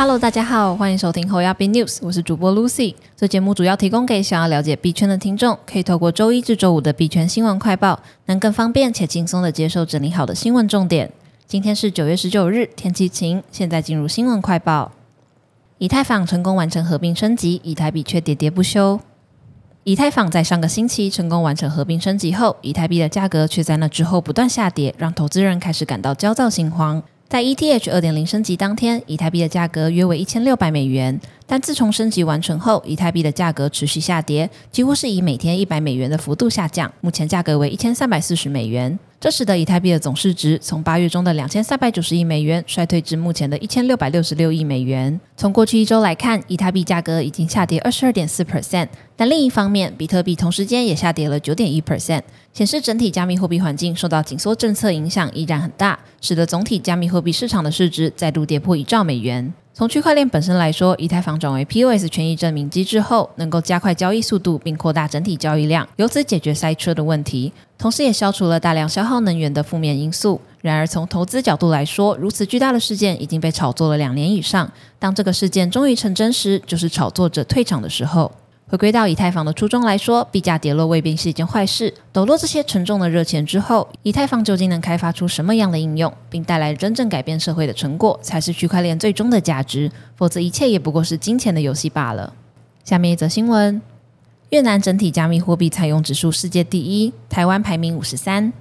Hello，大家好，欢迎收听后亚币 News，我是主播 Lucy。这节目主要提供给想要了解币圈的听众，可以透过周一至周五的币圈新闻快报，能更方便且轻松的接受整理好的新闻重点。今天是九月十九日，天气晴。现在进入新闻快报。以太坊成功完成合并升级，以太币却喋喋不休。以太坊在上个星期成功完成合并升级后，以太币的价格却在那之后不断下跌，让投资人开始感到焦躁心慌。在 ETH 二点零升级当天，以太币的价格约为一千六百美元。但自从升级完成后，以太币的价格持续下跌，几乎是以每天一百美元的幅度下降。目前价格为一千三百四十美元。这使得以太币的总市值从八月中的两千三百九十亿美元衰退至目前的一千六百六十六亿美元。从过去一周来看，以太币价格已经下跌二十二点四 percent。但另一方面，比特币同时间也下跌了九点一 percent，显示整体加密货币环境受到紧缩政策影响依然很大，使得总体加密货币市场的市值再度跌破一兆美元。从区块链本身来说，以太坊转为 POS 权益证明机制后，能够加快交易速度，并扩大整体交易量，由此解决塞车的问题，同时也消除了大量消耗能源的负面因素。然而，从投资角度来说，如此巨大的事件已经被炒作了两年以上，当这个事件终于成真时，就是炒作者退场的时候。回归到以太坊的初衷来说，币价跌落未必是一件坏事。抖落这些沉重的热钱之后，以太坊究竟能开发出什么样的应用，并带来真正改变社会的成果，才是区块链最终的价值。否则，一切也不过是金钱的游戏罢了。下面一则新闻：越南整体加密货币采用指数世界第一，台湾排名五十三。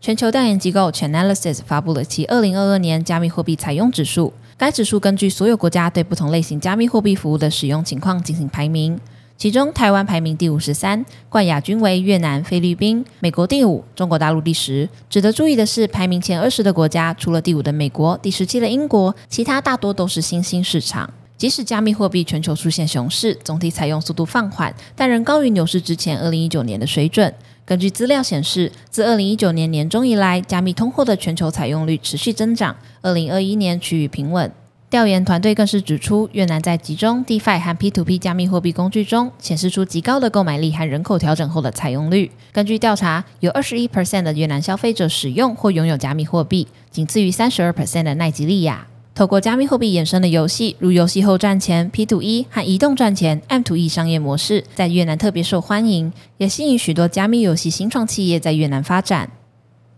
全球调研机构 Chainalysis 发布了其二零二二年加密货币采用指数，该指数根据所有国家对不同类型加密货币服务的使用情况进行排名。其中，台湾排名第五十三，冠亚军为越南、菲律宾，美国第五，中国大陆第十。值得注意的是，排名前二十的国家，除了第五的美国、第十七的英国，其他大多都是新兴市场。即使加密货币全球出现熊市，总体采用速度放缓，但仍高于牛市之前二零一九年的水准。根据资料显示，自二零一九年年中以来，加密通货的全球采用率持续增长，二零二一年趋于平稳。调研团队更是指出，越南在集中 DeFi 和 P2P 加密货币工具中显示出极高的购买力和人口调整后的采用率。根据调查，有21%的越南消费者使用或拥有加密货币，仅次于32%的奈及利亚。透过加密货币衍生的游戏，如游戏后赚钱、P2E 和移动赚钱 M2E 商业模式，在越南特别受欢迎，也吸引许多加密游戏新创企业在越南发展。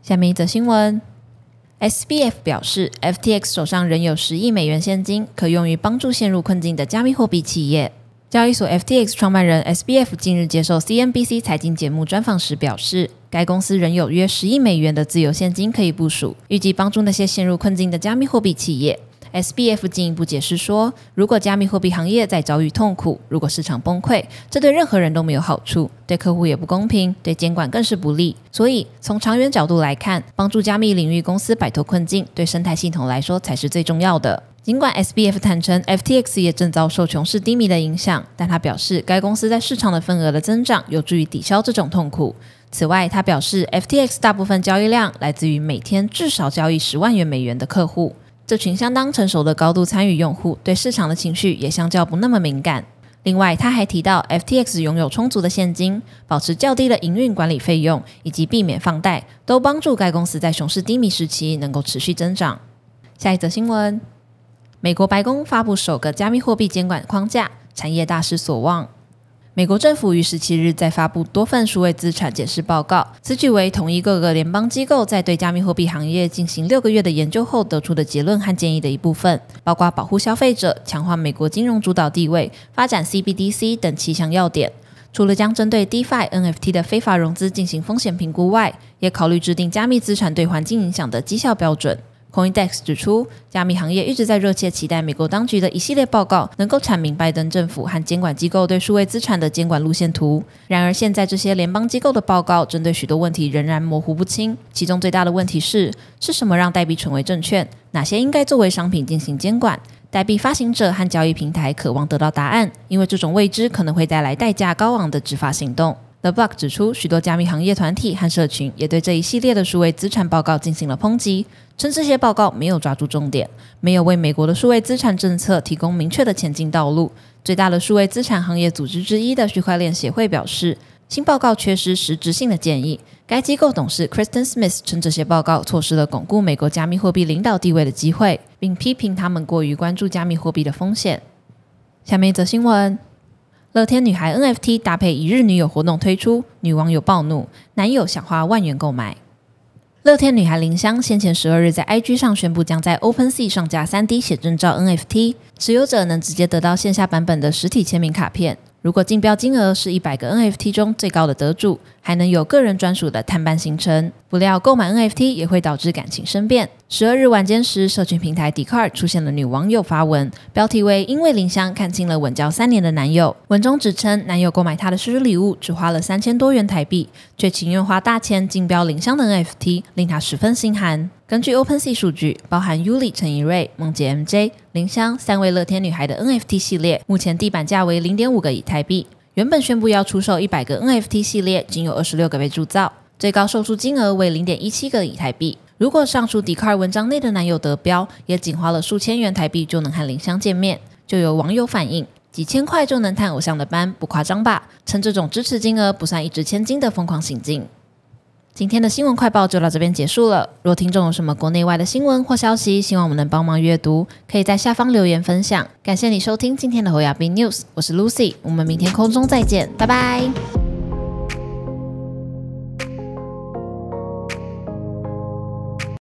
下面一则新闻。SBF 表示，FTX 手上仍有十亿美元现金，可用于帮助陷入困境的加密货币企业。交易所 FTX 创办人 SBF 近日接受 CNBC 财经节目专访时表示，该公司仍有约十亿美元的自由现金可以部署，预计帮助那些陷入困境的加密货币企业。SBF 进一步解释说，如果加密货币行业在遭遇痛苦，如果市场崩溃，这对任何人都没有好处，对客户也不公平，对监管更是不利。所以，从长远角度来看，帮助加密领域公司摆脱困境，对生态系统来说才是最重要的。尽管 SBF 坦诚 FTX 也正遭受熊市低迷的影响，但他表示该公司在市场的份额的增长有助于抵消这种痛苦。此外，他表示 FTX 大部分交易量来自于每天至少交易十万元美元的客户。这群相当成熟的高度参与用户，对市场的情绪也相较不那么敏感。另外，他还提到，FTX 拥有充足的现金，保持较低的营运管理费用，以及避免放贷，都帮助该公司在熊市低迷时期能够持续增长。下一则新闻：美国白宫发布首个加密货币监管框架，产业大失所望。美国政府于十七日在发布多份数位资产检视报告，此举为统一各个联邦机构在对加密货币行业进行六个月的研究后得出的结论和建议的一部分，包括保护消费者、强化美国金融主导地位、发展 CBDC 等七项要点。除了将针对 DeFi NFT 的非法融资进行风险评估外，也考虑制定加密资产对环境影响的绩效标准。CoinDex 指出，加密行业一直在热切期待美国当局的一系列报告，能够阐明拜登政府和监管机构对数位资产的监管路线图。然而，现在这些联邦机构的报告针对许多问题仍然模糊不清。其中最大的问题是：是什么让代币成为证券？哪些应该作为商品进行监管？代币发行者和交易平台渴望得到答案，因为这种未知可能会带来代价高昂的执法行动。The Block 指出，许多加密行业团体和社群也对这一系列的数位资产报告进行了抨击，称这些报告没有抓住重点，没有为美国的数位资产政策提供明确的前进道路。最大的数位资产行业组织之一的区块链协会表示，新报告缺失实质性的建议。该机构董事 Kristen Smith 称这些报告错失了巩固美国加密货币领导地位的机会，并批评他们过于关注加密货币的风险。下面一则新闻：乐天女孩 NFT 搭配一日女友活动推出，女网友暴怒，男友想花万元购买。乐天女孩林香先前十二日在 IG 上宣布，将在 OpenSea 上架 3D 写真照 NFT，持有者能直接得到线下版本的实体签名卡片。如果竞标金额是一百个 NFT 中最高的得主，还能有个人专属的探班行程。不料购买 NFT 也会导致感情生变。十二日晚间时，社群平台 d i c a r d 出现了女网友发文，标题为“因为林香看清了稳交三年的男友”。文中指称，男友购买她的生日礼物只花了三千多元台币，却情愿花大钱竞标林香的 NFT，令她十分心寒。根据 OpenSea 数据，包含 Yuli、陈怡瑞、梦洁 MJ、林香三位乐天女孩的 NFT 系列，目前地板价为零点五个以太币。原本宣布要出售一百个 NFT 系列，仅有二十六个被铸造，最高售出金额为零点一七个以太币。如果上述迪卡尔文章内的男友得标，也仅花了数千元台币就能和林香见面，就有网友反映，几千块就能探偶像的班，不夸张吧？称这种支持金额不算一掷千金的疯狂行径。今天的新闻快报就到这边结束了。若听众有什么国内外的新闻或消息，希望我们能帮忙阅读，可以在下方留言分享。感谢你收听今天的侯亚斌 News，我是 Lucy，我们明天空中再见，拜拜。